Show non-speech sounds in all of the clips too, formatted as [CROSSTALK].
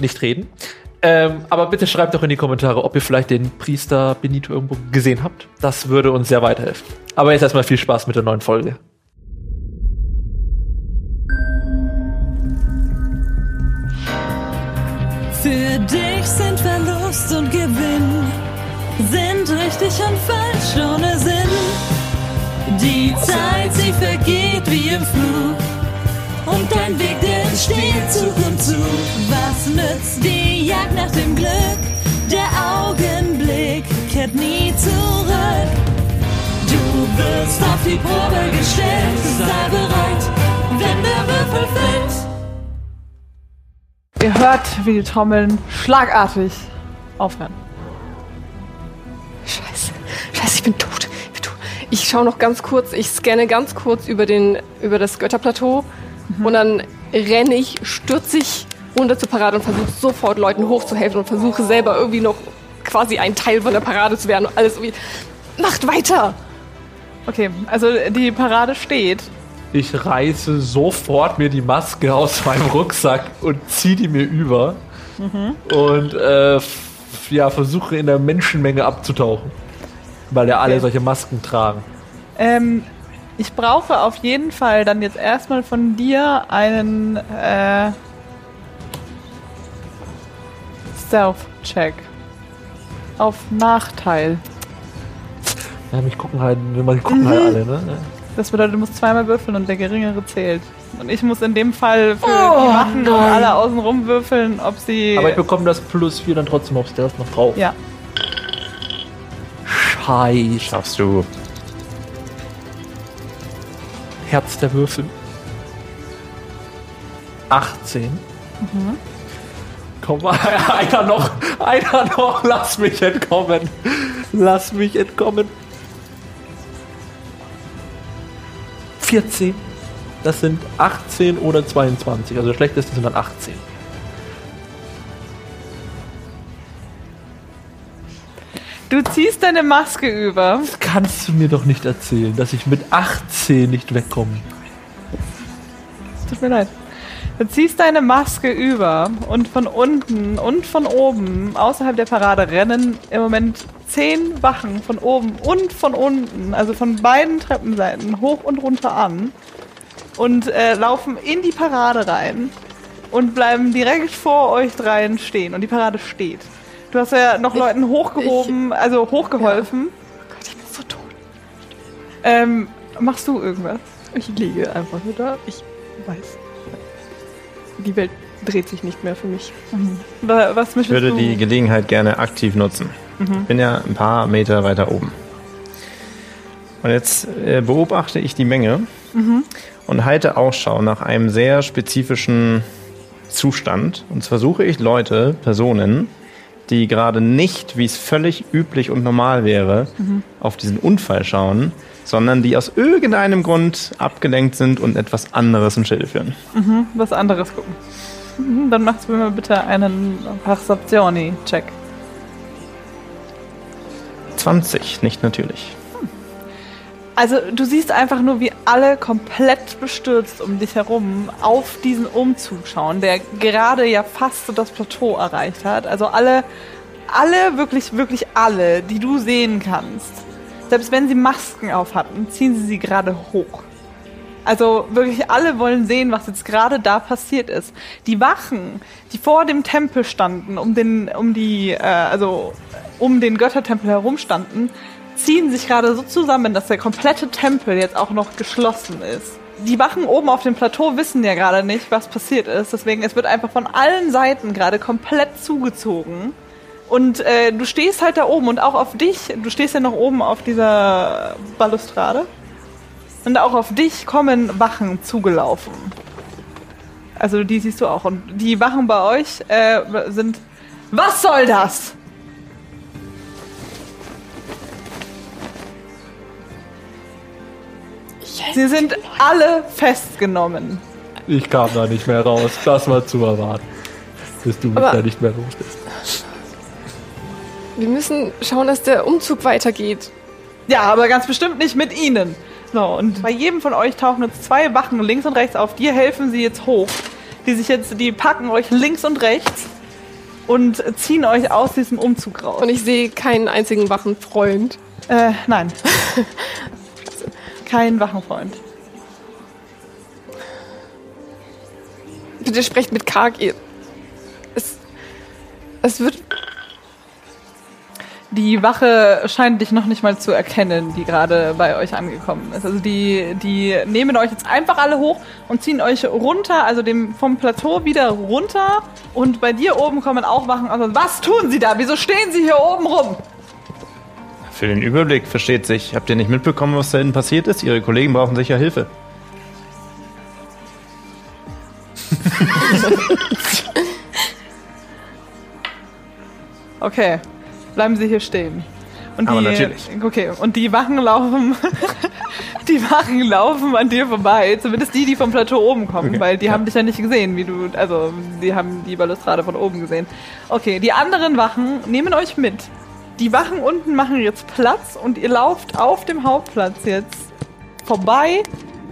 nicht reden. Ähm, aber bitte schreibt doch in die Kommentare, ob ihr vielleicht den Priester Benito irgendwo gesehen habt. Das würde uns sehr weiterhelfen. Aber jetzt erstmal viel Spaß mit der neuen Folge. Für dich sind Verlust und Gewinn, sind richtig und falsch ohne Sinn. Die Zeit, sie vergeht wie im Flug. Und dein Weg, der entsteht Zug um Zug. Was nützt die Jagd nach dem Glück? Der Augenblick kehrt nie zurück. Du wirst auf die Probe gestellt. Sei bereit, wenn der Würfel fällt. Ihr hört, wie die Trommeln schlagartig aufhören. Scheiße. Scheiße, ich bin tot. Ich, bin tot. ich schaue noch ganz kurz, ich scanne ganz kurz über, den, über das Götterplateau und dann renne ich, stürze ich runter zur Parade und versuche sofort Leuten hochzuhelfen und versuche selber irgendwie noch quasi ein Teil von der Parade zu werden und alles irgendwie. Macht weiter! Okay, also die Parade steht. Ich reiße sofort mir die Maske aus meinem Rucksack und ziehe die mir über. Und äh, ja, versuche in der Menschenmenge abzutauchen. Weil ja alle Okay. solche Masken tragen. Ähm, ich brauche auf jeden Fall dann jetzt erstmal von dir einen äh, Stealth-Check. Auf Nachteil. Ja, mich gucken halt, mich gucken halt alle, ne? Das bedeutet, du musst zweimal würfeln und der geringere zählt. Und ich muss in dem Fall für Oh, die Wachen und nein. alle außenrum würfeln, ob sie. Aber ich bekomme das plus 4 dann trotzdem auf Stealth noch drauf. ja. Scheiße. Schaffst du. Herz der Würfel. 18. Komm mal, [LAUGHS] einer noch, einer noch, lass mich entkommen. Lass mich entkommen. 14. Das sind 18 oder 22. Also das schlechteste sind dann 18. Du ziehst deine Maske über. Das kannst du mir doch nicht erzählen, dass ich mit 18 nicht wegkomme. Tut mir leid. Du ziehst deine Maske über und von unten und von oben außerhalb der Parade rennen im Moment zehn Wachen von oben und von unten, also von beiden Treppenseiten hoch und runter an und äh, laufen in die Parade rein und bleiben direkt vor euch dreien stehen und die Parade steht. Du hast ja noch Leuten hochgehoben, also hochgeholfen. Gott, ich bin so tot. Ähm, machst du irgendwas? Ich liege einfach nur da. Ich weiß. Die Welt dreht sich nicht mehr für mich. Wa- Was Ich würde du? die Gelegenheit gerne aktiv nutzen. Bin ja ein paar Meter weiter oben. Und jetzt äh, beobachte ich die Menge und halte Ausschau nach einem sehr spezifischen Zustand. Und zwar suche ich Leute, Personen, die gerade nicht, wie es völlig üblich und normal wäre, auf diesen Unfall schauen, sondern die aus irgendeinem Grund abgelenkt sind und etwas anderes im Schilde führen. was anderes gucken. Mhm, Dann machst du mir mal bitte einen Perceptioni-Check. 20, nicht natürlich. Also du siehst einfach nur, wie alle komplett bestürzt um dich herum auf diesen Umzug schauen, der gerade ja fast so das Plateau erreicht hat. Also alle, alle, wirklich, wirklich alle, die du sehen kannst. Selbst wenn sie Masken auf hatten, ziehen sie sie gerade hoch. Also wirklich alle wollen sehen, was jetzt gerade da passiert ist. Die Wachen, die vor dem Tempel standen, um den, um die, äh, also um den Göttertempel herum standen, ziehen sich gerade so zusammen, dass der komplette Tempel jetzt auch noch geschlossen ist. Die Wachen oben auf dem Plateau wissen ja gerade nicht, was passiert ist. Deswegen, es wird einfach von allen Seiten gerade komplett zugezogen. Und äh, du stehst halt da oben und auch auf dich, du stehst ja noch oben auf dieser Balustrade. Und auch auf dich kommen Wachen zugelaufen. Also die siehst du auch. Und die Wachen bei euch äh, sind Was soll das? Sie sind alle festgenommen. Ich kam da nicht mehr raus. Das war zu erwarten. Bis du mich Aber- da nicht mehr los bist. Wir müssen schauen, dass der Umzug weitergeht. Ja, aber ganz bestimmt nicht mit ihnen. So, und bei jedem von euch tauchen jetzt zwei Wachen links und rechts auf. Dir helfen sie jetzt hoch. Die sich jetzt, die packen euch links und rechts und ziehen euch aus diesem Umzug raus. Und ich sehe keinen einzigen wachen Freund. Äh, nein. [LAUGHS] Kein Wachenfreund. Bitte sprecht mit. Ihr- Es, es wird. Die Wache scheint dich noch nicht mal zu erkennen, die gerade bei euch angekommen ist. Also die, die nehmen euch jetzt einfach alle hoch und ziehen euch runter, also dem, vom Plateau wieder runter. Und bei dir oben kommen auch Wachen. Also was tun sie da? Wieso stehen sie hier oben rum? Für den Überblick versteht sich. Habt ihr nicht mitbekommen, was da hinten passiert ist? Ihre Kollegen brauchen sicher Hilfe. [LAUGHS] Okay, bleiben Sie hier stehen. Und Aber die, natürlich. Okay, und die Wachen laufen, [LAUGHS] die Wachen laufen an dir vorbei. Zumindest die, die vom Plateau oben kommen, Okay, weil die ja. haben dich ja nicht gesehen, wie du, also die haben die Balustrade von oben gesehen. Okay, die anderen Wachen nehmen euch mit. Die Wachen unten machen jetzt Platz und ihr lauft auf dem Hauptplatz jetzt vorbei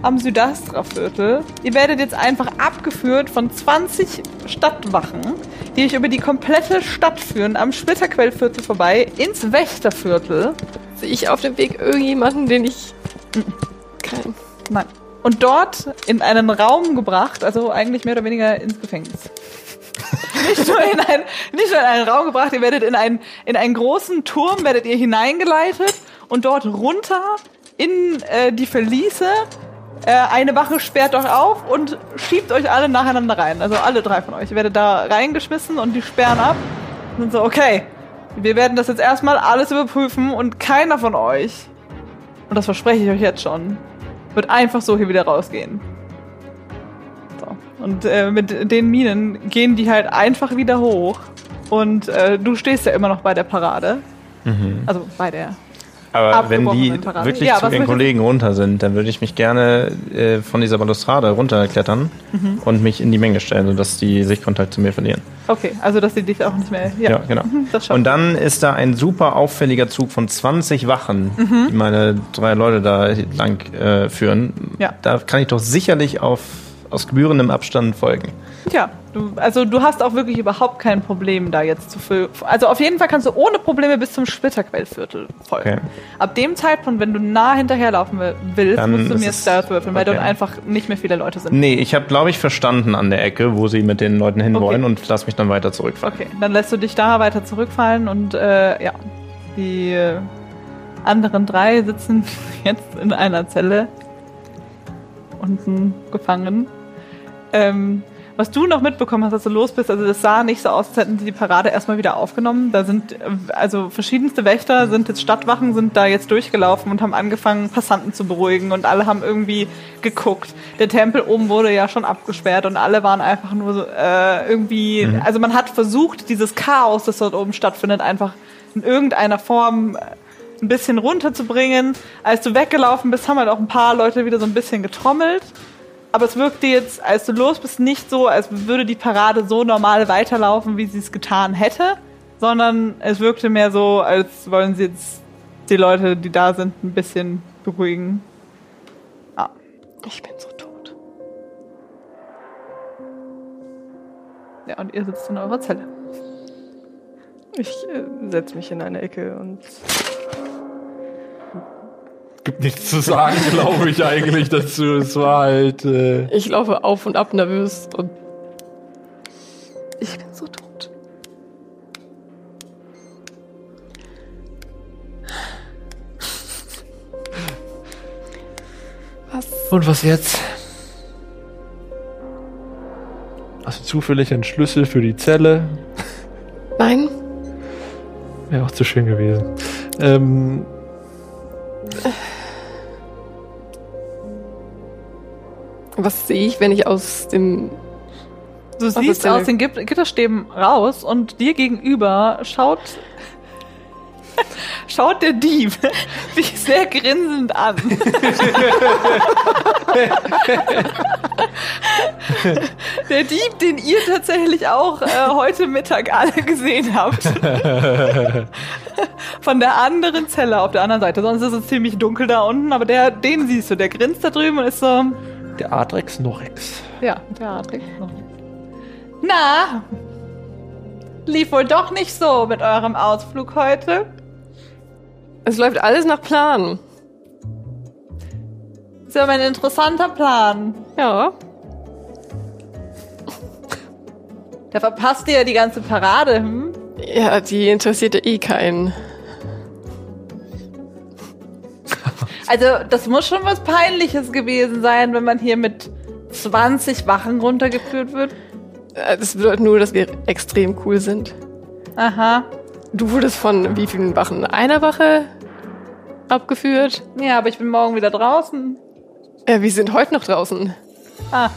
am Südastra-Viertel. Ihr werdet jetzt einfach abgeführt von 20 Stadtwachen, die euch über die komplette Stadt führen, am Splitterquellviertel vorbei, ins Wächterviertel. Sehe ich auf dem Weg irgendjemanden, den ich. Kein. Nein. Und dort in einen Raum gebracht, also eigentlich mehr oder weniger ins Gefängnis. Nicht, nur in ein, nicht nur in einen Raum gebracht, ihr werdet in einen, in einen großen Turm, werdet ihr hineingeleitet und dort runter in äh, die Verliese. Äh, eine Wache sperrt euch auf und schiebt euch alle nacheinander rein. Also alle drei von euch. Ihr werdet da reingeschmissen und die sperren ab. Und so, okay, wir werden das jetzt erstmal alles überprüfen und keiner von euch, und das verspreche ich euch jetzt schon, wird einfach so hier wieder rausgehen. Und äh, mit den Minen gehen die halt einfach wieder hoch. Und äh, du stehst ja immer noch bei der Parade. Also bei der. Aber wenn die Parade. wirklich Ja, zu den Kollegen runter sind, dann würde ich mich gerne äh, von dieser Balustrade runterklettern Mhm. und mich in die Menge stellen, sodass die Sichtkontakt zu mir verlieren. Okay, also dass sie dich auch nicht mehr. Ja, Ja, genau. Mhm, Und dann ist da ein super auffälliger Zug von 20 Wachen, Mhm. die meine drei Leute da lang äh, führen. Ja. Da kann ich doch sicherlich auf, aus gebührendem Abstand folgen. Ja, du, also du hast auch wirklich überhaupt kein Problem da jetzt zu fü- Also auf jeden Fall kannst du ohne Probleme bis zum Splitterquellviertel folgen. Okay. Ab dem Zeitpunkt, wenn du nah hinterherlaufen will- willst, Dann musst du mir Stealth würfeln, weil okay. dort einfach nicht mehr viele Leute sind. Nee, ich habe, glaube ich, verstanden an der Ecke, wo sie mit den Leuten Okay. hinwollen und lass mich dann weiter zurückfahren. Okay, dann lässt du dich da weiter zurückfallen und äh, ja, die äh, anderen drei sitzen [LAUGHS] jetzt in einer Zelle unten gefangen. Ähm, was du noch mitbekommen hast, als du los bist, also das sah nicht so aus, als hätten sie die Parade erstmal wieder aufgenommen. Da sind äh, also verschiedenste Wächter, sind jetzt Stadtwachen, sind da jetzt durchgelaufen und haben angefangen, Passanten zu beruhigen und alle haben irgendwie geguckt. Der Tempel oben wurde ja schon abgesperrt und alle waren einfach nur so, äh, irgendwie, also man hat versucht, dieses Chaos, das dort oben stattfindet, einfach in irgendeiner Form äh, ein bisschen runterzubringen. Als du weggelaufen bist, haben halt auch ein paar Leute wieder so ein bisschen getrommelt. Aber es wirkte jetzt, als du los bist, nicht so, als würde die Parade so normal weiterlaufen, wie sie es getan hätte, sondern es wirkte mehr so, als wollen sie jetzt die Leute, die da sind, ein bisschen beruhigen. Ich bin so tot. Ja, und ihr sitzt in eurer Zelle. Ich äh, setze mich in eine Ecke und. Gibt nichts zu sagen, [LAUGHS] glaube ich eigentlich dazu. Es war halt. Äh, Ich laufe auf und ab nervös und. Ich bin so tot. Was? Und was jetzt? Hast du zufällig einen Schlüssel für die Zelle? Nein? Wäre auch zu schön gewesen. Ähm, Was sehe ich, wenn ich aus dem Du siehst erzähl. aus den Git- Gitterstäben raus und dir gegenüber schaut [LAUGHS] schaut der Dieb [LAUGHS] dich sehr grinsend an. [LAUGHS] der Dieb, den ihr tatsächlich auch äh, heute Mittag alle gesehen habt. Von der anderen Zelle auf der anderen Seite. Sonst ist es ziemlich dunkel da unten, aber der, den siehst du, der grinst da drüben und ist so. Der Adrex Norex. Ja, der Adrix noch. Na, lief wohl doch nicht so mit eurem Ausflug heute. Es läuft alles nach Plan. Ist ja ein interessanter Plan. Ja. Da verpasst ihr ja die ganze Parade, hm? Ja, die interessierte eh keinen. Also, das muss schon was Peinliches gewesen sein, wenn man hier mit 20 Wachen runtergeführt wird. Äh, Das bedeutet nur, dass wir extrem cool sind. Aha. Du wurdest von wie vielen Wachen? Einer Wache abgeführt? Ja, aber ich bin morgen wieder draußen. Ja, wir sind heute noch draußen. Ah,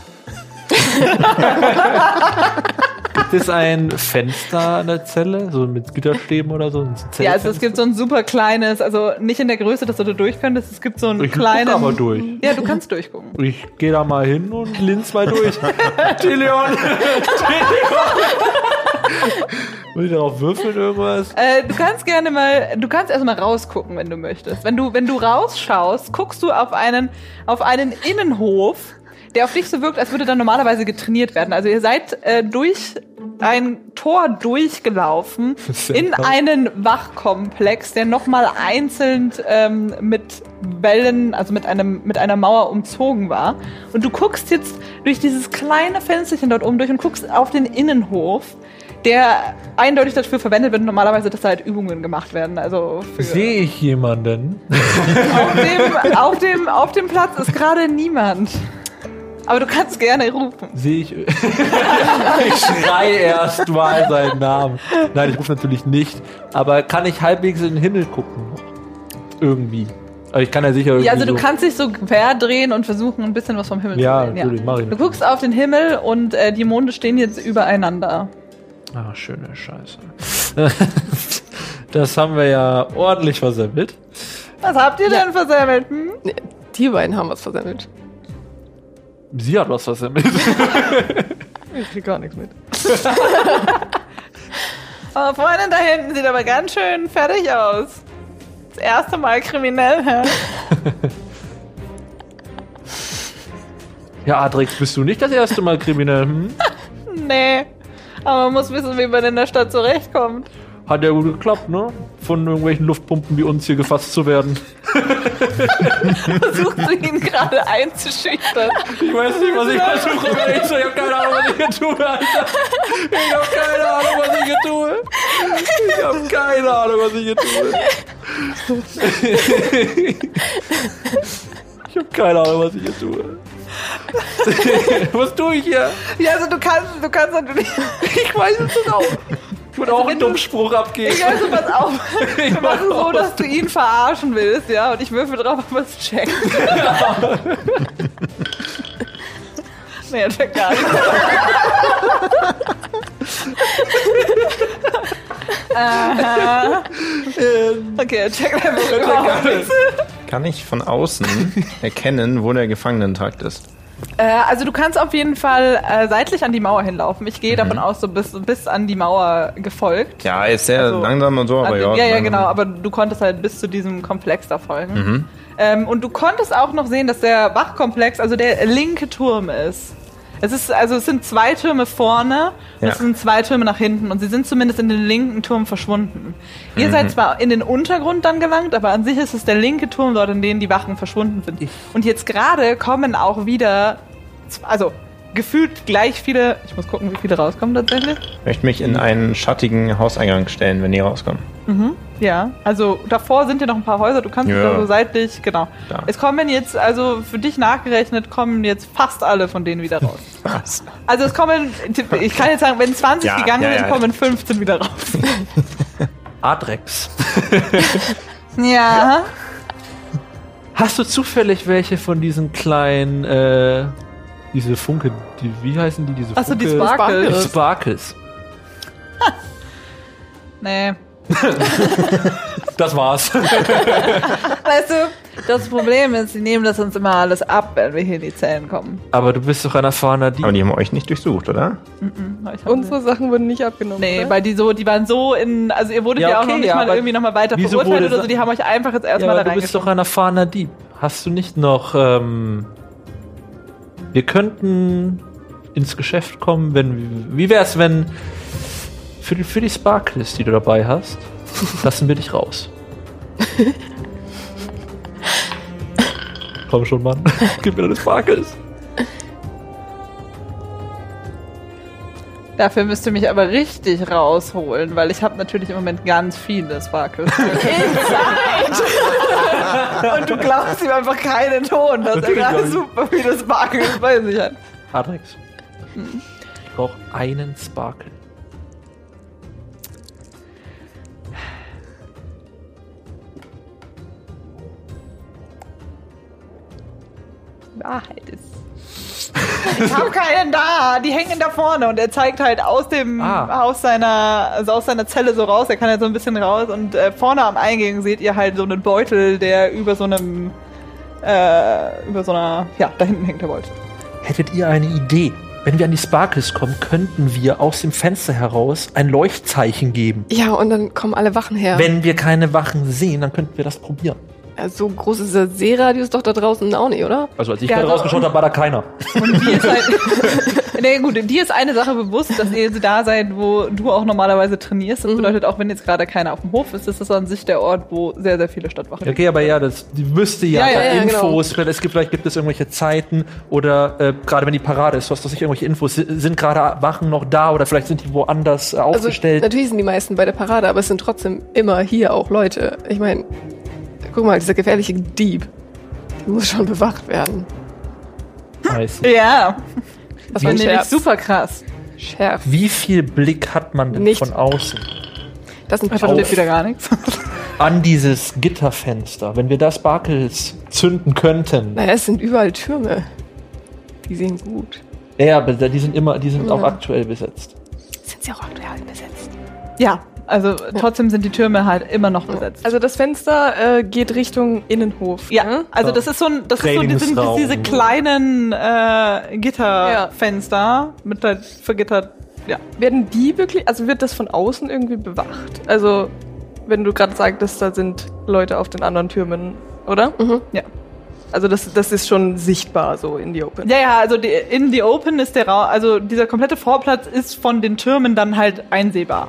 [LAUGHS] [LAUGHS] Gibt es ein Fenster an der Zelle, so mit Gitterstäben oder so? Ein ja, also es gibt so ein super kleines, also nicht in der Größe, dass du da durch könntest. Es gibt so einen Ich guck kleinen. aber durch. Ja, du kannst durchgucken. Ich gehe da mal hin und linz mal durch. [LAUGHS] Tilion! Muss ich darauf würfeln irgendwas? Äh, du kannst gerne mal, du kannst erstmal rausgucken, wenn du möchtest. Wenn du, wenn du rausschaust, guckst du auf einen, auf einen Innenhof, der auf dich so wirkt, als würde da normalerweise getrainiert werden. Also ihr seid äh, durch ein Tor durchgelaufen [LAUGHS] in einen Wachkomplex, der nochmal einzeln ähm, mit Wellen, also mit einem mit einer Mauer umzogen war. Und du guckst jetzt durch dieses kleine Fensterchen dort oben durch und guckst auf den Innenhof, der eindeutig dafür verwendet wird, normalerweise, dass da halt Übungen gemacht werden. Also Sehe ich jemanden? auf, dem, auf, dem, auf dem Platz ist gerade niemand. Aber du kannst gerne rufen. Sehe ich. [LAUGHS] ich schrei erst mal seinen Namen. Nein, ich rufe natürlich nicht. Aber kann ich halbwegs in den Himmel gucken? Irgendwie. Aber ich kann ja sicher irgendwie. Ja, also du so kannst dich so verdrehen und versuchen, ein bisschen was vom Himmel Ja, zu sehen. natürlich, mach ich Du guckst auf den Himmel und äh, die Monde stehen jetzt übereinander. Ah, schöne Scheiße. [LAUGHS] Das haben wir ja ordentlich versemmelt. Was habt ihr denn versemmelt? Hm? Die beiden haben was versemmelt. Sie hat was versemmelt. [LAUGHS] Ich krieg gar nichts mit. [LAUGHS] Eure Freundin da hinten sieht aber ganz schön fertig aus. Das erste Mal kriminell, hä? Ja, Adrix, bist du nicht das erste Mal kriminell? Hm? [LAUGHS] Nee. Aber man muss wissen, wie man in der Stadt zurechtkommt. Hat ja gut geklappt, ne? Von irgendwelchen Luftpumpen wie uns hier gefasst zu werden. Versuchst du ihn gerade einzuschüchtern? Ich weiß nicht, was ich versuche, aber ich, habe keine Ahnung, was ich hier tue, Alter. Ich habe keine Ahnung, was ich hier tue. Ich habe keine Ahnung, was ich hier tue. Ich habe keine Ahnung, was ich hier tue. Was tue ich hier? Ja, also du kannst, du kannst natürlich. Ich weiß es genau. Ich würde auch einen Dummspruch abgeben. Ich also pass auf. [LAUGHS] Wir Ich machen so, dass du ihn verarschen willst, ja? Und ich würfel drauf, ob er es checkt. [LAUGHS] nee, er checkt gar nicht. Aha. Okay, er checkt einfach. Kann ich von außen erkennen, wo der Gefangenentrakt ist? Äh, also du kannst auf jeden Fall äh, seitlich an die Mauer hinlaufen. Ich gehe davon aus, du bist bis an die Mauer gefolgt. Ja, ist sehr Also, langsam und so, aber ja. ja, ja, genau, aber du konntest halt bis zu diesem Komplex da folgen. Mhm. Ähm, und du konntest auch noch sehen, dass der Wachkomplex, also der linke Turm ist. Es ist, also es sind zwei Türme vorne und Ja. es sind zwei Türme nach hinten und sie sind zumindest in den linken Turm verschwunden. Ihr Mhm. seid zwar in den Untergrund dann gelangt, aber an sich ist es der linke Turm dort, in dem die Wachen verschwunden sind. Und jetzt gerade kommen auch wieder, also gefühlt gleich viele, ich muss gucken, wie viele rauskommen tatsächlich. Ich möchte mich in einen schattigen Hauseingang stellen, wenn die rauskommen. Ja, also davor sind ja noch ein paar Häuser, du kannst Ja. also seitlich, genau. Da. Es kommen jetzt, also für dich nachgerechnet, kommen jetzt fast alle von denen wieder raus. [LAUGHS] Was? Also es kommen, ich kann jetzt sagen, wenn 20 Ja, gegangen ja, sind, ja. kommen 15 wieder raus. [LAUGHS] Adrex. [LAUGHS] Ja. Hast du zufällig welche von diesen kleinen äh, Diese Funke, die, wie heißen die? Diese Achso, die Sparkles. Sparkles. [LAUGHS] Nee. Das war's. [LAUGHS] Weißt du, das Problem ist, sie nehmen das uns immer alles ab, wenn wir hier in die Zellen kommen. Aber du bist doch ein erfahrener Dieb. Aber die haben euch nicht durchsucht, oder? Hab- Unsere Sachen wurden nicht abgenommen. Nee, oder? weil die so, die waren so in, also ihr wurdet Ja, ja, auch okay, noch nicht ja, mal irgendwie noch mal weiter verurteilt oder so, die haben euch einfach jetzt Ja, erstmal aber da du bist doch ein erfahrener Dieb. Hast du nicht noch, ähm, wir könnten ins Geschäft kommen, wenn, wie wär's, wenn, für die, für die Sparkles, die du dabei hast, [LAUGHS] lassen wir dich raus. Komm schon, Mann. [LAUGHS] Gib mir deine Sparkles. Dafür müsst ihr mich aber richtig rausholen, weil ich habe natürlich im Moment ganz viele Sparkles. [LAUGHS] Und du glaubst ihm einfach keinen Ton, dass er Natürlich gerade glaub ich. super viele Sparkles bei sich hat. Adrex. Ich brauche einen Sparkle. Wahrheit. Ich habe keinen da, die hängen da vorne und er zeigt halt aus dem Ah. aus seiner also aus seiner Zelle so raus, er kann halt so ein bisschen raus und äh, vorne am Eingang seht ihr halt so einen Beutel, der über so einem äh, über so einer ja, da hinten hängt der Beutel. Hättet ihr eine Idee? Wenn wir an die Sparkles kommen, könnten wir aus dem Fenster heraus ein Leuchtzeichen geben. Ja, und dann kommen alle Wachen her. Wenn wir keine Wachen sehen, dann könnten wir das probieren. Ja, so groß ist der Seeradius doch da draußen auch nicht, oder? Also als ich Ja, gerade rausgeschaut habe, war da keiner. Und die ist halt [LAUGHS] nee, gut, dir ist eine Sache bewusst, dass ihr da seid, wo du auch normalerweise trainierst. Das Mhm. bedeutet, auch wenn jetzt gerade keiner auf dem Hof ist, ist das an sich der Ort, wo sehr, sehr viele Stadtwachen Okay, aber ja, das die müsste ja, Ja, da ja, ja, Infos, es gibt, vielleicht gibt es irgendwelche Zeiten oder äh, gerade wenn die Parade ist, was weiß ich, irgendwelche Infos, si- sind gerade Wachen noch da oder vielleicht sind die woanders Also aufgestellt. natürlich sind die meisten bei der Parade, aber es sind trotzdem immer hier auch Leute. Ich meine, guck mal, dieser gefährliche Dieb. Der muss schon bewacht werden. Weiß. Ja, Das war nämlich super krass. Scherz. Wie viel Blick hat man denn Nicht. von außen Das sind Da Auf. steht wieder gar nichts. [LAUGHS] an dieses Gitterfenster? Wenn wir da Sparkles zünden könnten. Naja, es sind überall Türme. Die sehen gut. Ja, aber die sind immer, die sind Ja. auch aktuell besetzt. Sind sie auch aktuell besetzt? Ja, also trotzdem sind die Türme halt immer noch besetzt. Also das Fenster äh, geht Richtung Innenhof. Ja, ne? also Ja. das ist so ein, das ist so, die sind diese kleinen äh, Gitterfenster mit halt vergittert. Ja. Werden die wirklich, also wird das von außen irgendwie bewacht? Also wenn du gerade sagtest, da sind Leute auf den anderen Türmen, oder? Mhm. Ja. Also das, das ist schon sichtbar so in die Open. Ja, ja, also die, in the open ist der Raum, also dieser komplette Vorplatz ist von den Türmen dann halt einsehbar.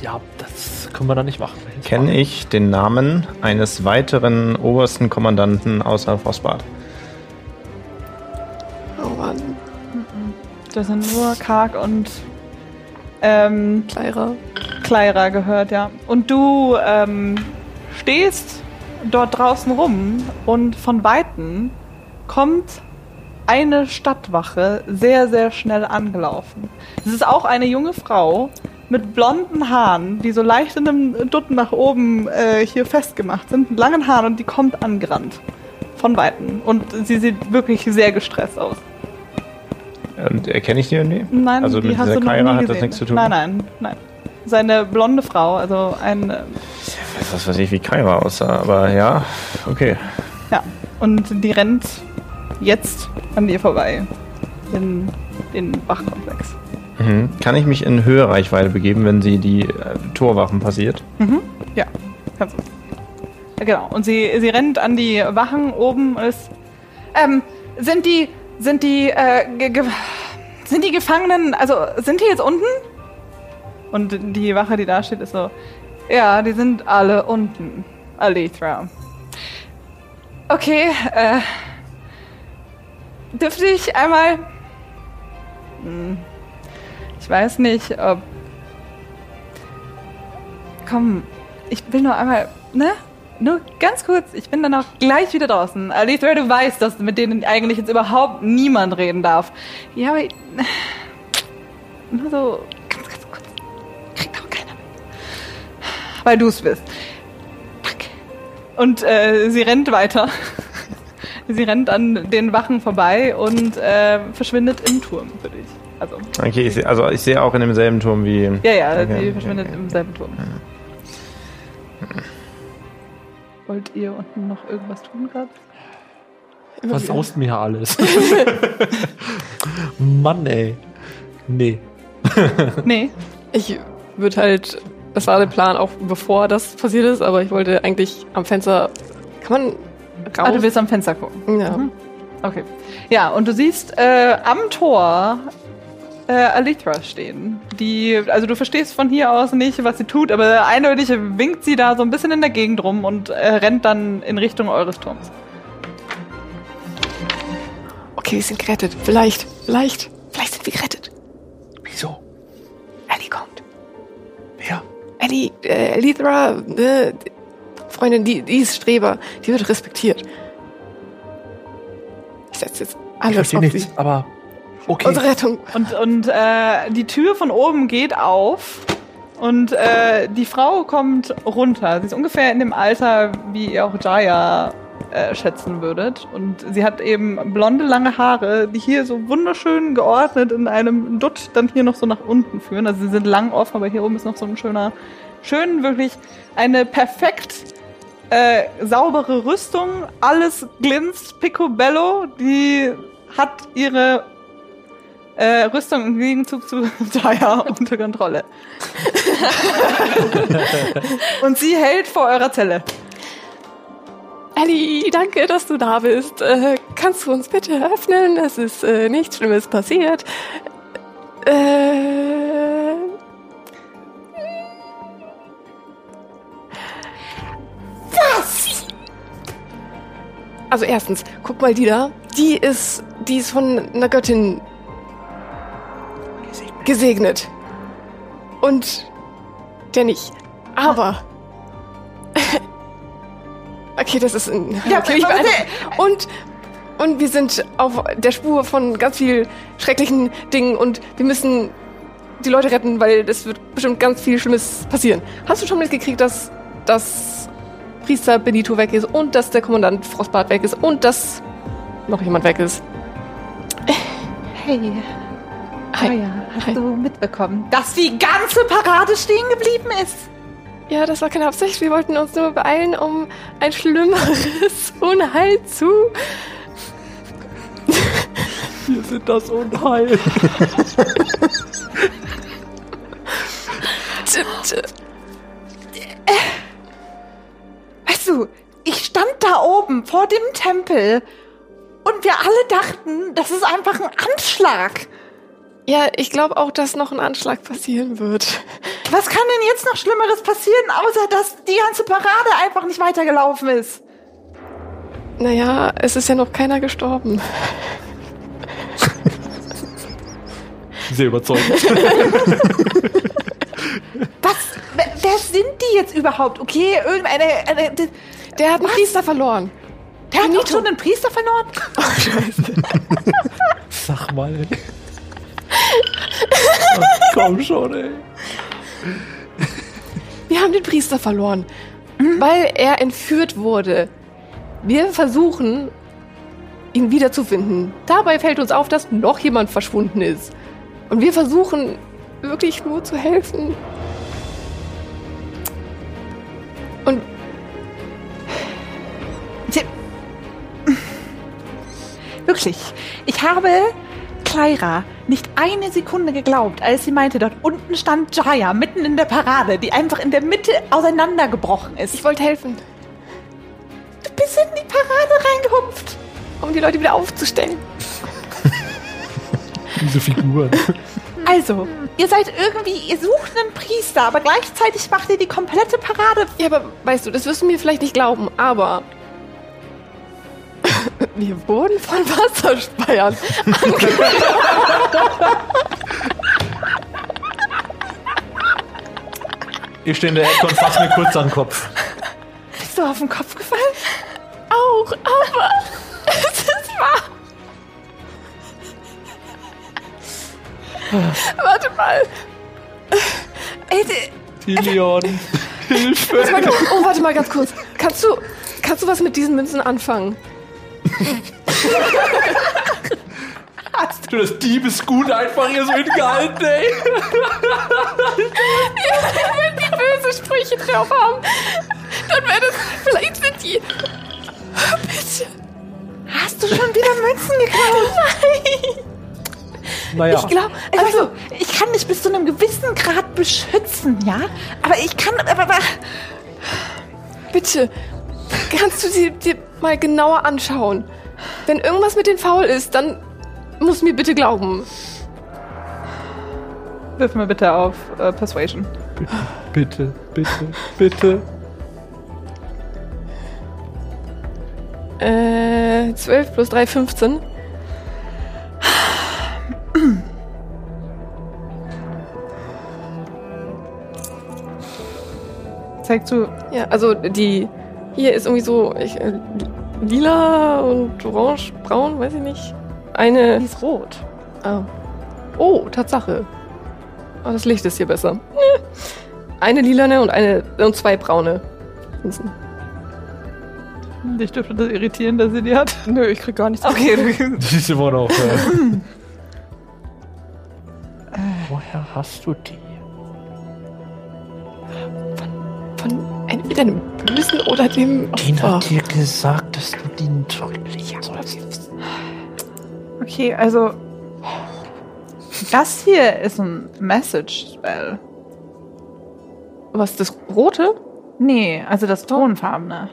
Ja, das können wir dann nicht machen. Kenne ich den Namen eines weiteren obersten Kommandanten außer Frostbart? Oh Mann, Das sind nur Karg und ähm, Kleira. Kleira gehört, ja. Und du ähm, stehst dort draußen rum und von Weitem kommt eine Stadtwache sehr, sehr schnell angelaufen. Es ist auch eine junge Frau mit blonden Haaren, die so leicht in einem Dutt nach oben äh, hier festgemacht sind, mit langen Haaren und die kommt angerannt. Von Weitem. Und sie sieht wirklich sehr gestresst aus. Und erkenne ich die irgendwie? Nein, Also die mit hast dieser du Kaira hat das nichts zu tun? Nein, nein, nein. Seine blonde Frau, also ein, äh, Was weiß ich, wie Kaira aussah, aber ja, okay. ja. Und die rennt jetzt an dir vorbei. In den Wachkomplex. Mhm. Kann ich mich in Höhereichweite begeben, wenn sie die äh, Torwachen passiert? Ja, kannst du. Genau. Und sie, sie rennt an die Wachen oben und ist. Ähm, sind die. Sind die. Äh, sind die Gefangenen. Also, sind die jetzt unten? Und die Wache, die da steht, ist so. Ja, die sind alle unten. Alethra. Okay, äh. Dürfte ich einmal. Hm, ich weiß nicht, ob. Komm, ich will nur einmal, ne? Nur ganz kurz, ich bin dann auch gleich wieder draußen. Alethra, du weißt, dass mit denen eigentlich jetzt überhaupt niemand reden darf. Ja, aber. Nur so ganz, ganz kurz. Kriegt auch keiner mit. Weil du es bist. Und äh, sie rennt weiter. [LAUGHS] Sie rennt an den Wachen vorbei und äh, verschwindet im Turm für dich. Also, Okay, ich seh, also ich sehe auch in demselben Turm wie. ja, ja, Okay, sie verschwindet okay. im selben Turm. Wollt ihr unten noch irgendwas tun gerade? Was saust mir alles? [LAUGHS] Mann, ey. Nee. [LAUGHS] Nee. Ich würde halt, das war der Plan auch bevor das passiert ist, aber ich wollte eigentlich am Fenster, kann man Ah, du raus? willst am Fenster gucken. ja. Okay. Ja, und du siehst äh, am Tor äh, Alithra stehen. Die, also du verstehst von hier aus nicht, was sie tut, aber eindeutig winkt sie da so ein bisschen in der Gegend rum und äh, rennt dann in Richtung eures Turms. Okay, wir sind gerettet. Vielleicht, vielleicht, vielleicht sind wir gerettet. Wieso? Ellie kommt. Wer? Ellie, äh, Elithra, äh, Freundin, die, die ist Streber. Die wird respektiert. Ich setze jetzt Ich alles verstehe auf nichts, sie. aber okay. Unsere Rettung. Und, und äh, die Tür von oben geht auf und äh, die Frau kommt runter. Sie ist ungefähr in dem Alter, wie ihr auch Jaya äh, schätzen würdet. Und sie hat eben blonde, lange Haare, die hier so wunderschön geordnet in einem Dutt dann hier noch so nach unten führen. Also sie sind lang offen, aber hier oben ist noch so ein schöner, schön wirklich eine perfekt äh, saubere Rüstung. Alles glänzt picobello. Die hat ihre äh, Rüstung im Gegenzug zu [LAUGHS] Jaya unter Kontrolle. [LAUGHS] Und sie hält vor eurer Zelle. Ellie, danke, dass du da bist. Äh, kannst du uns bitte öffnen? Es ist äh, nichts Schlimmes passiert. Äh, was? Also erstens, guck mal die da. Die ist, die ist von einer Göttin gesegnet. Und der nicht. Aber [LAUGHS] Okay, das ist ein. Ja, okay, ich beeindruckt. und und wir sind auf der Spur von ganz viel schrecklichen Dingen und wir müssen die Leute retten, weil es wird bestimmt ganz viel Schlimmes passieren. Hast du schon mitgekriegt, dass dass Priester Benito weg ist und dass der Kommandant Frostbart weg ist und dass noch jemand weg ist? Hey, Hi. Jaya, hast Hi. du mitbekommen, dass die ganze Parade stehen geblieben ist? Ja, das war keine Absicht. Wir wollten uns nur beeilen, um ein schlimmeres [LAUGHS] Unheil zu. [LAUGHS] Wir sind das Unheil. [LAUGHS] Weißt du, ich stand da oben vor dem Tempel und wir alle dachten, das ist einfach ein Anschlag. Ja, ich glaube auch, dass noch ein Anschlag passieren wird. Was kann denn jetzt noch Schlimmeres passieren, außer dass die ganze Parade einfach nicht weitergelaufen ist? Naja, es ist ja noch keiner gestorben. Sehr überzeugend. [LAUGHS] Was? Wer, wer sind die jetzt überhaupt? Okay, irgendeine. Eine, der Der hat einen Priester verloren. der hat auch Benito. schon einen Priester verloren? [LAUGHS] Sag mal, ey. Ach, komm schon, ey. Wir haben den Priester verloren, weil er entführt wurde. Wir versuchen, ihn wiederzufinden. Dabei fällt uns auf, dass noch jemand verschwunden ist. Und wir versuchen wirklich nur zu helfen. Und Wirklich. Ich habe Clyra nicht eine Sekunde geglaubt, als sie meinte, dort unten stand Jaya mitten in der Parade, die einfach in der Mitte auseinandergebrochen ist. ich wollte helfen, du bist in die Parade reingehupft. um die Leute wieder aufzustellen. [LAUGHS] Diese Figuren. Also, ihr seid irgendwie, ihr sucht einen Priester, aber gleichzeitig macht ihr die komplette Parade. Ja, aber weißt du, das wirst du mir vielleicht nicht glauben, aber wir wurden von Wasserspeiern Ich stehe in der Ecke und fasse mir kurz an den Kopf. Bist du auf den Kopf gefallen? auch, aber es ist wahr. Warte mal. Ey, Tilion. Hilfe. Oh, warte mal ganz kurz. Kannst du, kannst du was mit diesen Münzen anfangen? Hast du das Diebesgut einfach hier so hingehalten, ey? Wenn die böse Sprüche drauf haben, dann wäre das. Vielleicht sind die. Bitte. Hast du schon wieder Münzen geklaut? Nein. Naja. Ich glaube, Also, ich kann dich bis zu einem gewissen Grad beschützen, ja? Aber ich kann. Aber, aber, bitte. Kannst du sie dir mal genauer anschauen? Wenn irgendwas mit den faul ist, dann musst du mir bitte glauben. wirf mir bitte auf äh, Persuasion. Bitte, bitte, bitte. Äh, 12 plus 3, 15. Zeig zu. Ja, also die. Hier ist irgendwie so. Ich, äh, lila und orange, braun, weiß ich nicht. Eine. Die ist rot. Ah. Oh, Tatsache. Oh, das Licht ist hier besser. [LAUGHS] Eine lilane und eine und zwei braune. Münzen. Dich dürfte das irritieren, dass sie die hat. Nö, ich krieg gar nichts. Okay, [LAUGHS] Die ist immer noch. Äh. Woher hast du die? Von entweder dem Bösen oder dem Opfer. hat dir gesagt, dass du die deutlich sollst. Okay, also. Das hier ist ein Message-Spell. Was, das Rote? Nee, also das Tonfarbene.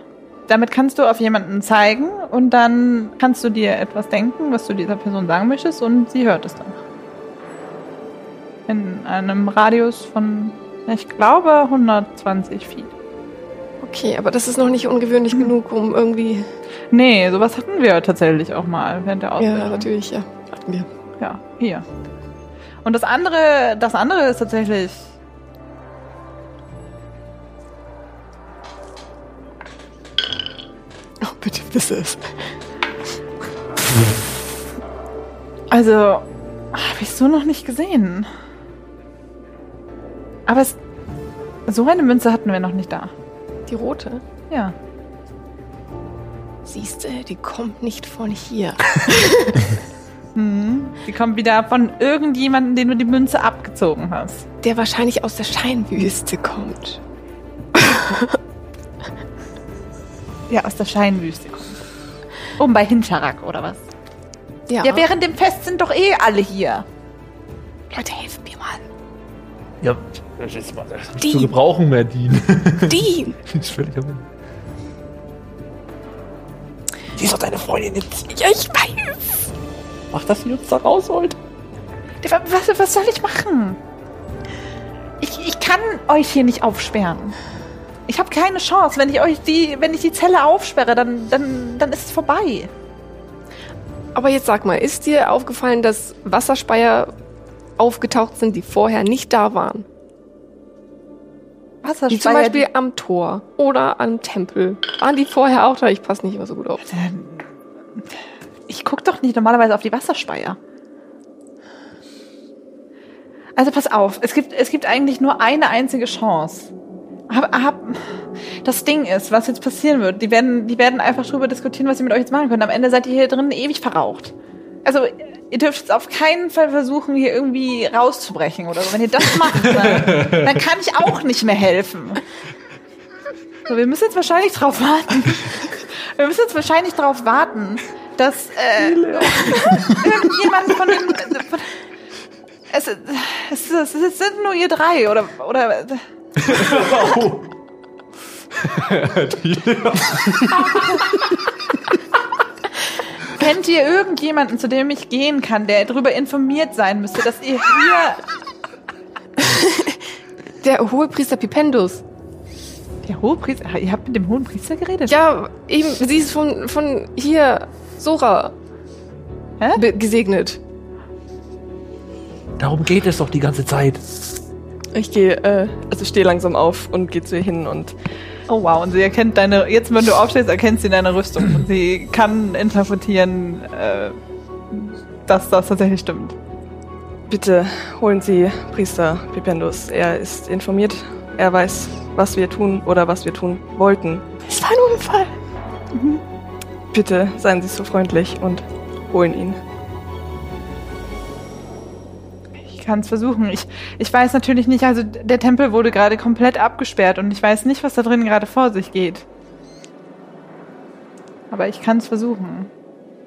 Damit kannst du auf jemanden zeigen und dann kannst du dir etwas denken, was du dieser Person sagen möchtest und sie hört es dann. In einem Radius von, ich glaube, 120 Feet. Okay, aber das ist noch nicht ungewöhnlich genug, um irgendwie. Nee, sowas hatten wir tatsächlich auch mal während der Ausbildung. Ja, natürlich, ja. Hatten wir. Ja, hier. Und das andere, das andere ist tatsächlich. Oh, bitte, wisse es. Also, habe ich so noch nicht gesehen. Aber es, so eine Münze hatten wir noch nicht da. Die rote? Ja. Siehst du, die kommt nicht von hier. [LAUGHS] Hm. Die kommt wieder von irgendjemandem, den du die Münze abgezogen hast. Der wahrscheinlich aus der Scheinwüste kommt. [LAUGHS] Ja, aus der Scheinwüste kommt. Oben bei Hincharak, oder was? Ja, Ja, während dem Fest sind doch eh alle hier. Leute, helfen mir mal. Ja, das ist mal das Die- zu gebrauchen mehr, Dean. Dean! [LAUGHS] Ist völlig am Ende. Sie ist doch deine Freundin jetzt. Ja, ich weiß. Mach, dass sie uns da rausholt. Was, was soll ich machen? Ich, ich kann euch hier nicht aufsperren. Ich habe keine Chance. Wenn ich euch die, wenn ich die Zelle aufsperre, dann, dann, dann ist es vorbei. Aber jetzt sag mal, ist dir aufgefallen, dass Wasserspeier aufgetaucht sind, die vorher nicht da waren? Die zum Beispiel am Tor oder am Tempel. Waren die vorher auch da? Ich passe nicht immer so gut auf. Ich guck doch nicht normalerweise auf die Wasserspeier. Also pass auf, es gibt, es gibt eigentlich nur eine einzige Chance. Hab, hab, das Ding ist, was jetzt passieren wird, die werden, die werden einfach drüber diskutieren, was sie mit euch jetzt machen können. Am Ende seid ihr hier drin ewig verraucht. Also, ihr dürft jetzt auf keinen Fall versuchen, hier irgendwie rauszubrechen oder so. Wenn ihr das macht, dann, dann kann ich auch nicht mehr helfen. So, wir müssen jetzt wahrscheinlich drauf warten. Wir müssen jetzt wahrscheinlich darauf warten, dass äh, irgendjemand von den. Von, es, es, es, es sind nur ihr drei oder oder [LAUGHS] [LAUGHS] [LAUGHS] kennt ihr irgendjemanden, zu dem ich gehen kann, der darüber informiert sein müsste, dass ihr hier [LAUGHS] Der Hohepriester Pipendus. der Hohepriester, ihr habt mit dem Hohenpriester geredet? Ja, eben, sie ist von, von hier, Sora, Hä? gesegnet. Darum geht es doch die ganze Zeit. Ich gehe, äh, also stehe langsam auf und gehe zu ihr hin und Oh wow, und sie erkennt deine, jetzt wenn du aufstehst, erkennt sie deine Rüstung und sie kann interpretieren, äh, dass das tatsächlich stimmt. bitte holen Sie Priester Pipendus. Er ist informiert. Er weiß, was wir tun oder was wir tun wollten. Es war ein Unfall. Bitte seien Sie so freundlich und holen ihn. Kann es versuchen. Ich, ich weiß natürlich nicht, also der Tempel wurde gerade komplett abgesperrt und ich weiß nicht, was da drin gerade vor sich geht. Aber ich kann es versuchen.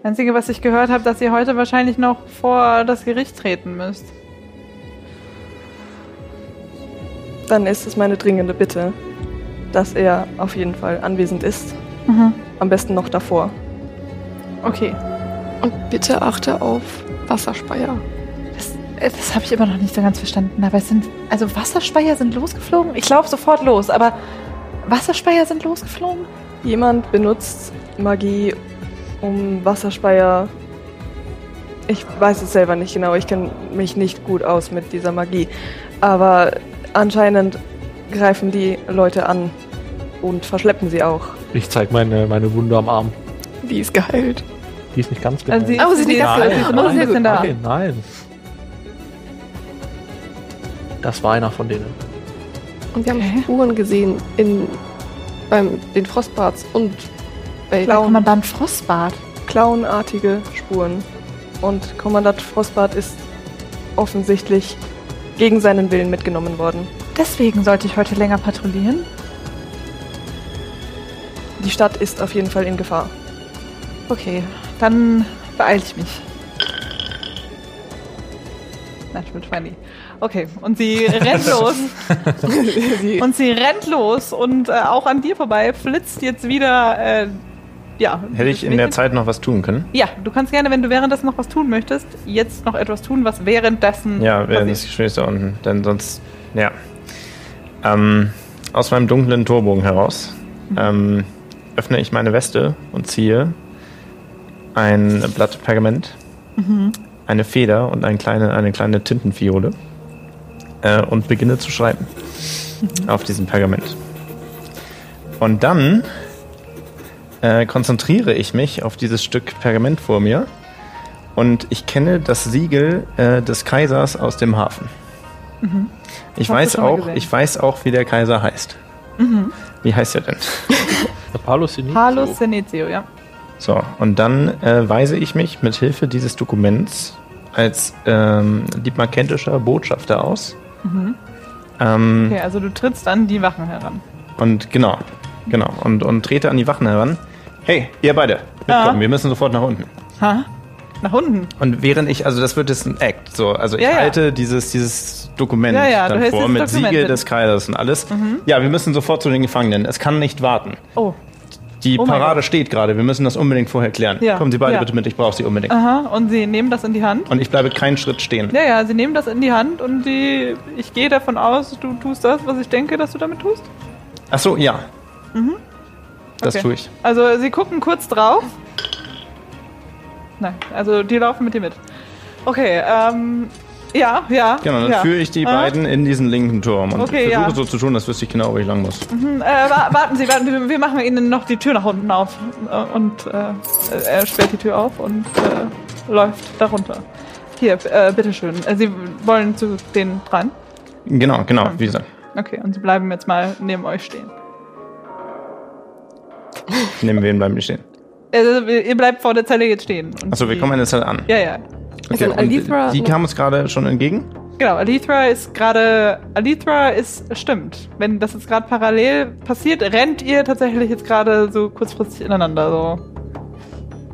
Das Einzige, was ich gehört habe, dass ihr heute wahrscheinlich noch vor das Gericht treten müsst. Dann ist es meine dringende Bitte, dass er auf jeden Fall anwesend ist. Am besten noch davor. Okay. Und bitte achte auf Wasserspeier. Das, äh, das habe ich immer noch nicht so ganz verstanden. Aber es sind. Also Wasserspeier sind losgeflogen? Ich laufe sofort los, aber Wasserspeier sind losgeflogen? Jemand benutzt Magie, um Wasserspeier. Ich weiß es selber nicht genau, ich kenne mich nicht gut aus mit dieser Magie. Aber anscheinend greifen die Leute an und verschleppen sie auch. Ich zeig meine, meine Wunde am Arm. Die ist geheilt. Die ist nicht ganz Also genau. Oh, sie ist nicht ganz sie so- ist immer noch ein sehr bisschen da. Nein, nein. Das war einer von denen. Und wir haben Okay. Spuren gesehen in beim den Frostbarts und bei Der Kommandant Frostbart. Clownartige Spuren. Und Kommandant Frostbart ist offensichtlich gegen seinen Willen mitgenommen worden. Deswegen sollte ich heute länger patrouillieren. Die Stadt ist auf jeden Fall in Gefahr. Okay, dann beeile ich mich. Natural 20. Okay, und sie rennt [LAUGHS] los. [LAUGHS] und sie rennt los und äh, auch an dir vorbei flitzt jetzt wieder. Äh, ja. Hätte ich in der Zeit noch was tun können? Ja, du kannst gerne, wenn du währenddessen noch was tun möchtest, jetzt noch etwas tun, was währenddessen. Ja, während des passiert. Gesprächs da unten. Denn sonst, ja. Ähm, aus meinem dunklen Torbogen heraus ähm, öffne ich meine Weste und ziehe ein Blatt Pergament, eine Feder und eine kleine, eine kleine Tintenfiole äh, und beginne zu schreiben auf diesem Pergament. Und dann äh, konzentriere ich mich auf dieses Stück Pergament vor mir und ich kenne das Siegel äh, des Kaisers aus dem Hafen. Ich Hast weiß auch. Mhm. ich weiß auch, wie der Kaiser heißt. Wie heißt er denn? [LAUGHS] Der Paolo Sinizio. Hallo Senezio, ja. So, und dann äh, weise ich mich mit Hilfe dieses Dokuments als ähm, diplomatischer Botschafter aus. Ähm, Okay, also du trittst an die Wachen heran. Und genau, genau. Und, und trete an die Wachen heran. Hey, ihr beide, mitkommen, Ja. wir müssen sofort nach unten. Ha? Nach unten. Und während ich, also das wird jetzt ein Act, so, also ich Ja, ja. halte dieses, dieses Dokument Ja, ja, dann vor mit Dokument Siegel hin. des Kaisers und alles. Ja, wir müssen sofort zu den Gefangenen. Es kann nicht warten. Oh. Die Oh Parade steht gerade. Wir müssen das unbedingt vorher klären. Ja, Kommen Sie beide ja. bitte mit. Ich brauche Sie unbedingt. Aha, und sie nehmen das in die Hand. Und ich bleibe keinen Schritt stehen. Ja, ja, sie nehmen das in die Hand und die, ich gehe davon aus, du tust das, was ich denke, dass du damit tust. Ach so, ja. Das Okay. tue ich. Also sie gucken kurz drauf. Nein, also die laufen mit dir mit. Okay, ähm, ja, ja. Genau, dann ja. führe ich die beiden in diesen linken Turm und Okay, versuche ja. so zu tun, als wüsste ich genau, wo ich lang muss. Hm, äh, wa warten Sie, warten Sie, wir machen Ihnen noch die Tür nach unten auf. Äh, Und äh, er sperrt die Tür auf und äh, läuft darunter. Hier, äh, bitteschön. Äh, Sie wollen zu den dreien? Genau, genau, wie gesagt. Okay, und Sie bleiben jetzt mal neben euch stehen. Neben wen bleiben die stehen? Also, ihr bleibt vor der Zelle jetzt stehen. Achso, wir kommen an der Zeit an. Ja, ja. Also und Alithra- die kam uns gerade schon entgegen? Genau, Alithra ist gerade. Alithra ist. Stimmt. Wenn das jetzt gerade parallel passiert, rennt ihr tatsächlich jetzt gerade so kurzfristig ineinander. So.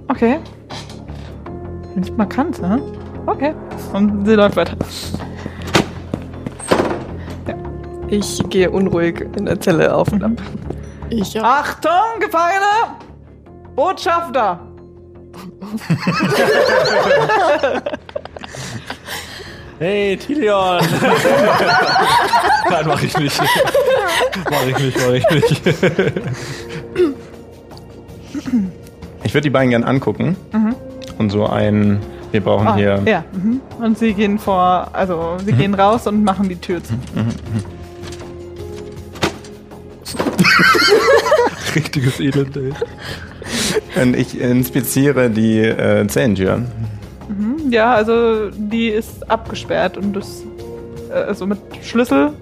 Okay. Nicht markant, ne? Okay. Und sie läuft weiter. Ich gehe unruhig in der Zelle auf und ab. Ich ja. Achtung, Gefangene! Botschafter! [LAUGHS] Hey, Tilion! [LAUGHS] Nein, mach ich nicht. mach ich nicht, mach ich nicht. Ich würde die beiden gern angucken. Und so ein, wir brauchen Ah, hier. ja. Mhm. Und sie gehen vor. Also, sie gehen raus und machen die Tür zu. [LAUGHS] Richtiges Elend, ey. Und ich inspiziere die äh, Zellentür. Ja, also die ist abgesperrt und das äh, also mit Schlüssel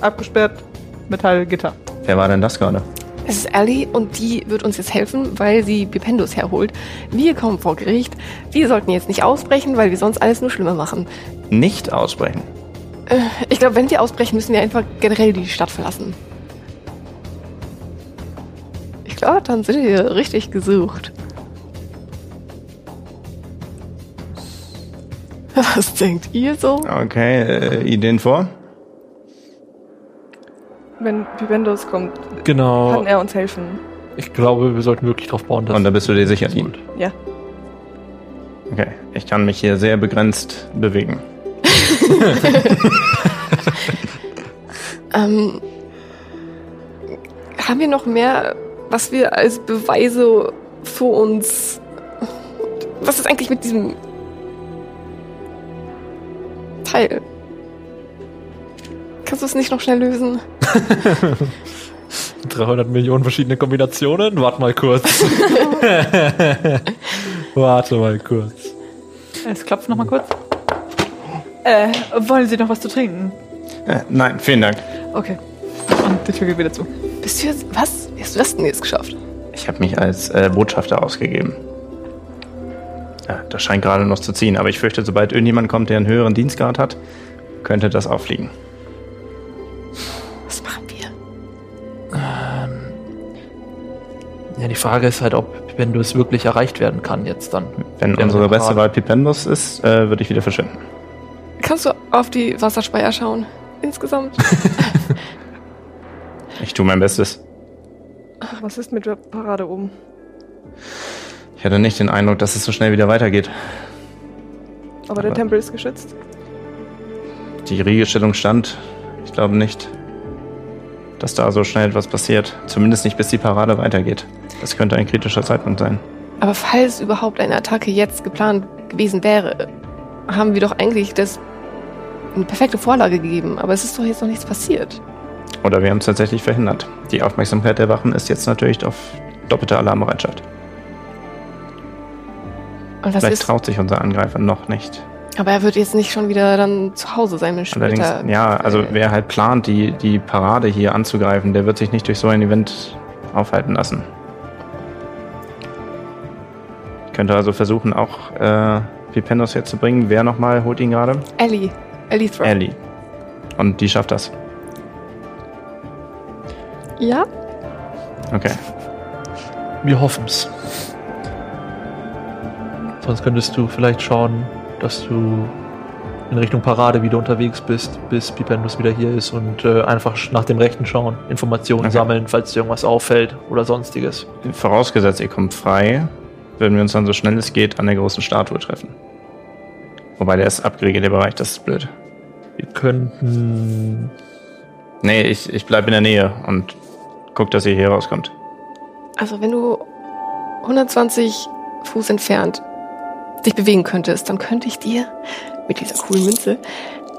abgesperrt Metallgitter. Wer war denn das gerade? Es ist Ellie und die wird uns jetzt helfen, weil sie Bipendus herholt. Wir kommen vor Gericht. Wir sollten jetzt nicht ausbrechen, weil wir sonst alles nur schlimmer machen. Nicht aussprechen. Ich glaube, wenn wir ausbrechen, müssen wir einfach generell die Stadt verlassen. Ich glaube, dann sind wir richtig gesucht. [LAUGHS] Was denkt ihr so? Okay, äh, Ideen vor? Wenn Vivendos kommt, Genau. kann er uns helfen. Ich glaube, wir sollten wirklich darauf bauen, dass. Und da bist du dir sicher, Dean? Ja. Okay, ich kann mich hier sehr begrenzt bewegen. [LAUGHS] Ähm, haben wir noch mehr, was wir als Beweise vor uns. Was ist eigentlich mit diesem Teil? Kannst du es nicht noch schnell lösen? [LAUGHS] 300 Millionen verschiedene Kombinationen? Warte mal kurz. [LAUGHS] Warte mal kurz. Es klopft noch mal kurz. Äh, wollen Sie noch was zu trinken? Äh, nein, vielen Dank. Okay. Und die Tür geht wieder zu. Bist du jetzt. Was? Hast du das denn jetzt geschafft? Ich habe mich als äh, Botschafter ausgegeben. Ja, das scheint gerade noch zu ziehen, aber ich fürchte, sobald irgendjemand kommt, der einen höheren Dienstgrad hat, könnte das auffliegen. Was machen wir? Ja, die Frage ist halt, ob, wenn du es wirklich erreicht werden kann, jetzt dann. Wenn unsere beste Wahl Pipendus ist, äh, würde ich wieder verschwinden. Kannst du auf die Wasserspeier schauen? Insgesamt? [LAUGHS] [LAUGHS] Ich tue mein Bestes. Was ist mit der Parade oben? Ich hatte nicht den Eindruck, dass es so schnell wieder weitergeht. Aber der Aber- Tempel ist geschützt. Die Riegelstellung stand. Ich glaube nicht, dass da so schnell etwas passiert. Zumindest nicht, bis die Parade weitergeht. Das könnte ein kritischer Zeitpunkt sein. Aber falls überhaupt eine Attacke jetzt geplant gewesen wäre, haben wir doch eigentlich das eine perfekte Vorlage gegeben. Aber es ist doch jetzt noch nichts passiert. Oder wir haben es tatsächlich verhindert. Die Aufmerksamkeit der Wachen ist jetzt natürlich auf doppelte Alarmbereitschaft. Und was Vielleicht ist? traut sich unser Angreifer noch nicht. Aber er wird jetzt nicht schon wieder dann zu Hause sein, wenn später. Allerdings, ja, also wer halt plant, die, die Parade hier anzugreifen, der wird sich nicht durch so ein Event aufhalten lassen. Könnte also versuchen, auch äh, Pipendos jetzt zu bringen. Wer nochmal holt ihn gerade? Ellie. Ellie Throw. Ellie. Und die schafft das. Ja? Okay. Wir hoffen's. Sonst könntest du vielleicht schauen, dass du in Richtung Parade wieder unterwegs bist, bis Pipendus wieder hier ist und äh, einfach nach dem Rechten schauen, Informationen Okay. sammeln, falls dir irgendwas auffällt oder sonstiges. Vorausgesetzt, ihr kommt frei, würden wir uns dann so schnell es geht an der großen Statue treffen. Wobei der ist abgeriegelt, der Bereich, das ist blöd. Wir könnten. Nee, ich, ich bleib in der Nähe und guck, dass ihr hier rauskommt. Also wenn du 120 Fuß entfernt dich bewegen könntest, dann könnte ich dir mit dieser coolen Münze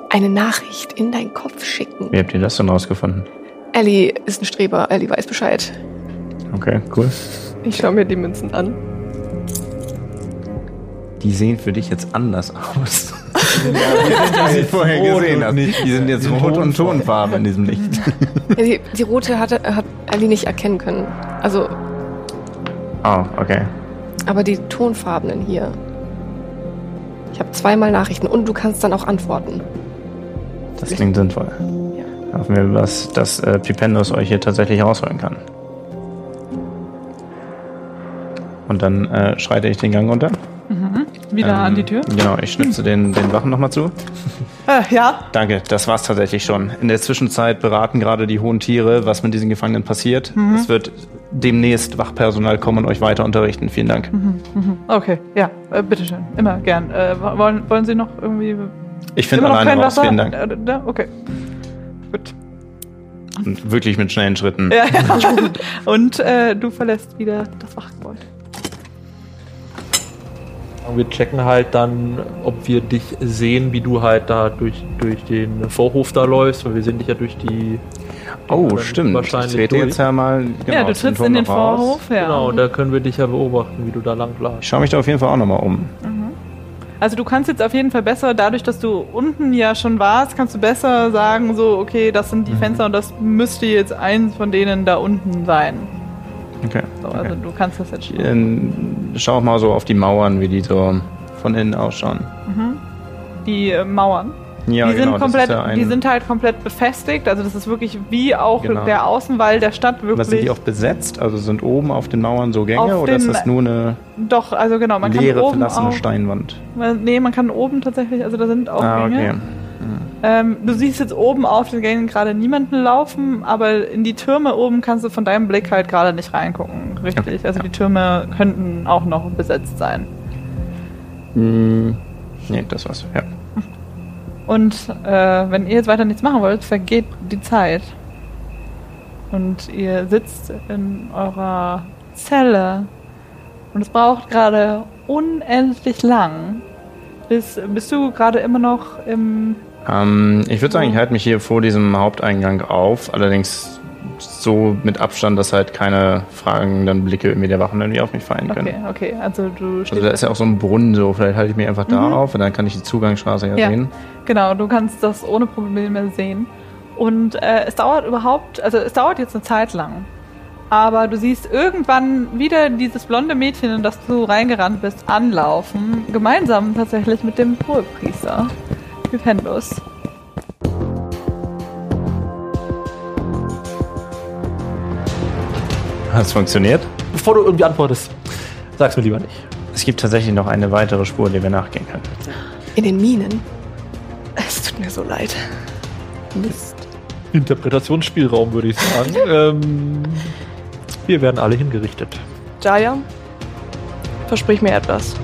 eine Nachricht in deinen Kopf schicken. Wie habt ihr das denn rausgefunden? Ellie ist ein Streber, Ellie weiß Bescheid. Okay, cool. Ich schaue mir die Münzen an. Die sehen für dich jetzt anders aus. Ja, die, vorher gesehen hast. nicht Die sind jetzt rot und Tonfarbe. Tonfarbe in diesem Licht. Ja, die, die rote hatte, hat Ellie nicht erkennen können. Also, Oh, okay. aber die tonfarbenen hier. Ich habe zweimal Nachrichten und du kannst dann auch antworten. Das klingt sinnvoll. Hoffen wir, was, dass äh, Pipendos euch hier tatsächlich rausholen kann. Und dann äh, schreite ich den Gang runter. Wieder Ähm, an die Tür. Genau, ich schnipse den, den Wachen nochmal zu. Äh, ja, Danke, das war's tatsächlich schon. In der Zwischenzeit beraten gerade die hohen Tiere, was mit diesen Gefangenen passiert. Es wird demnächst Wachpersonal kommen und euch weiter unterrichten. Vielen Dank. okay, ja, äh, bitteschön. Immer gern. Äh, wollen, wollen Sie noch irgendwie. Ich finde alleine raus. Wasser? Vielen Dank. Äh? Okay. Gut. Und wirklich mit schnellen Schritten. Ja, ja. [LAUGHS] Und äh, du verlässt wieder das Wachgebäude. Wir checken halt dann, ob wir dich sehen, wie du halt da durch, durch den Vorhof da läufst, weil wir sehen dich ja durch die. Oh, stimmt. Ich Wahrscheinlich trete durch. jetzt ja mal genau, ja, du trittst in den. Vorhof, ja. Genau, da können wir dich ja beobachten, wie du da lang Ich läufst. schaue mich da auf jeden Fall auch nochmal um. Also du kannst jetzt auf jeden Fall besser, dadurch, dass du unten ja schon warst, kannst du besser sagen, so, okay, das sind die Fenster und das müsste jetzt eins von denen da unten sein. Okay. So, okay. Also du kannst das jetzt schon. Schau mal so auf die Mauern, wie die so von innen ausschauen. Die äh, Mauern. Ja, die, genau. sind das komplett, ist ja ein, die sind halt komplett befestigt. Also das ist wirklich wie auch Genau. der Außenwall der Stadt aber wirklich. sind die auch besetzt? Also sind oben auf den Mauern so Gänge Auf oder ist den- das nur eine Doch, also genau, man leere, kann oben verlassene auch, Steinwand? Nee, man kann oben tatsächlich, also da sind auch Ah, Gänge. okay. Ähm, du siehst jetzt oben auf den Gängen gerade niemanden laufen, aber in die Türme oben kannst du von deinem Blick halt gerade nicht reingucken. Richtig. Okay, also ja. die Türme könnten auch noch besetzt sein. Hm, nee, das war's. Ja. Und äh, wenn ihr jetzt weiter nichts machen wollt, vergeht die Zeit. Und ihr sitzt in eurer Zelle. Und es braucht gerade unendlich lang. Bis, bist du gerade immer noch im. Ähm, ich würde sagen, ich halte mich hier vor diesem Haupteingang auf, allerdings so mit Abstand, dass halt keine fragenden Blicke irgendwie der Wachen irgendwie auf mich fallen können. Okay, okay. Also du Also da ist ja auch so ein Brunnen so, vielleicht halte ich mich einfach da Mhm. auf und dann kann ich die Zugangsstraße ja, Ja. sehen. Genau, du kannst das ohne Probleme sehen. Und äh, es dauert überhaupt, also es dauert jetzt eine Zeit lang. Aber du siehst irgendwann wieder dieses blonde Mädchen, in das du reingerannt bist, anlaufen. Gemeinsam tatsächlich mit dem Hohepriester. Hypendus. Hat es funktioniert? Bevor du irgendwie antwortest, sag's mir lieber nicht. Es gibt tatsächlich noch eine weitere Spur, die wir nachgehen können. In den Minen. Es tut mir so leid. Mist. Interpretationsspielraum, würde ich sagen. [LAUGHS] ähm, wir werden alle hingerichtet. Jaya, versprich mir etwas.